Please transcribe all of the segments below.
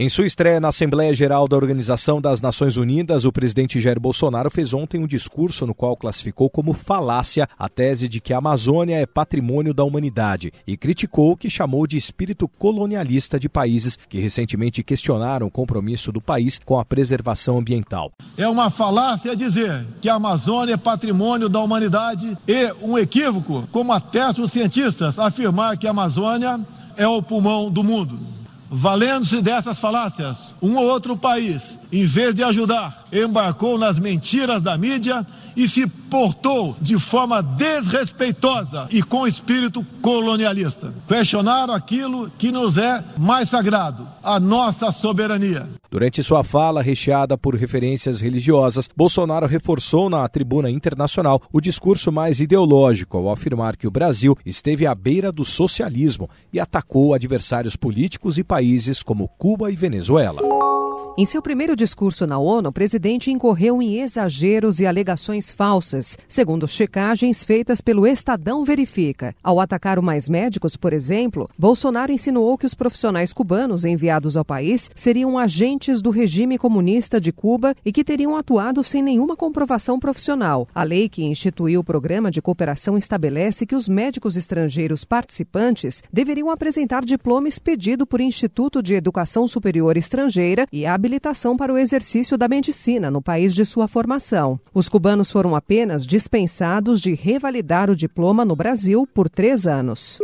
Em sua estreia na Assembleia Geral da Organização das Nações Unidas, o presidente Jair Bolsonaro fez ontem um discurso no qual classificou como falácia a tese de que a Amazônia é patrimônio da humanidade e criticou o que chamou de espírito colonialista de países que recentemente questionaram o compromisso do país com a preservação ambiental. É uma falácia dizer que a Amazônia é patrimônio da humanidade e um equívoco, como atestam os cientistas, afirmar que a Amazônia é o pulmão do mundo. Valendo-se dessas falácias, um ou outro país, em vez de ajudar, embarcou nas mentiras da mídia e se portou de forma desrespeitosa e com espírito colonialista. Questionaram aquilo que nos é mais sagrado, a nossa soberania. Durante sua fala, recheada por referências religiosas, Bolsonaro reforçou na tribuna internacional o discurso mais ideológico ao afirmar que o Brasil esteve à beira do socialismo e atacou adversários políticos e países como Cuba e Venezuela. Em seu primeiro discurso na ONU, o presidente incorreu em exageros e alegações falsas, segundo checagens feitas pelo Estadão Verifica. Ao atacar o Mais Médicos, por exemplo, Bolsonaro insinuou que os profissionais cubanos enviados ao país seriam agentes do regime comunista de Cuba e que teriam atuado sem nenhuma comprovação profissional. A lei que instituiu o programa de cooperação estabelece que os médicos estrangeiros participantes deveriam apresentar diploma expedido por Instituto de Educação Superior Estrangeira e habilitação habilitação para o exercício da medicina no país de sua formação. Os cubanos foram apenas dispensados de revalidar o diploma no Brasil por três anos.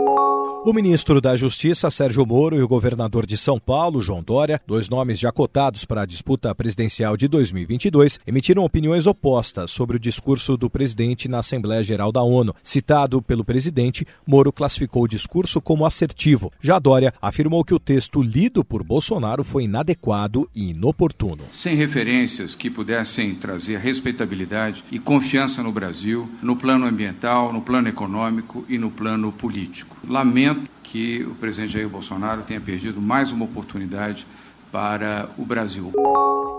O ministro da Justiça, Sérgio Moro, e o governador de São Paulo, João Dória, dois nomes já cotados para a disputa presidencial de 2022, emitiram opiniões opostas sobre o discurso do presidente na Assembleia Geral da ONU. Citado pelo presidente, Moro classificou o discurso como assertivo. Já Dória afirmou que o texto lido por Bolsonaro foi inadequado e inoportuno. Sem referências que pudessem trazer respeitabilidade e confiança no Brasil, no plano ambiental, no plano econômico e no plano político. Lamento que o presidente Jair Bolsonaro tenha perdido mais uma oportunidade para o Brasil.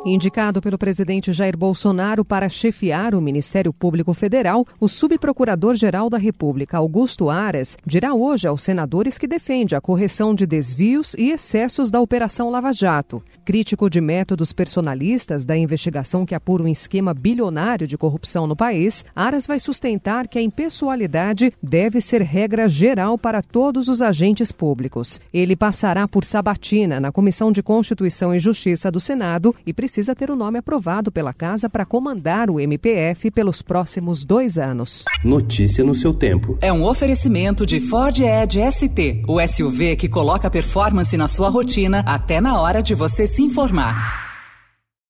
Indicado pelo presidente Jair Bolsonaro para chefiar o Ministério Público Federal, o subprocurador-geral da República, Augusto Aras, dirá hoje aos senadores que defende a correção de desvios e excessos da Operação Lava Jato. Crítico de métodos personalistas da investigação que apura um esquema bilionário de corrupção no país, Aras vai sustentar que a impessoalidade deve ser regra geral para todos os agentes públicos. Ele passará por sabatina na Comissão de Constituição Constituição e Justiça do Senado e precisa ter o nome aprovado pela Casa para comandar o MPF pelos próximos dois anos. Notícia no seu tempo. É um oferecimento de Ford Edge ST, o SUV que coloca performance na sua rotina até na hora de você se informar.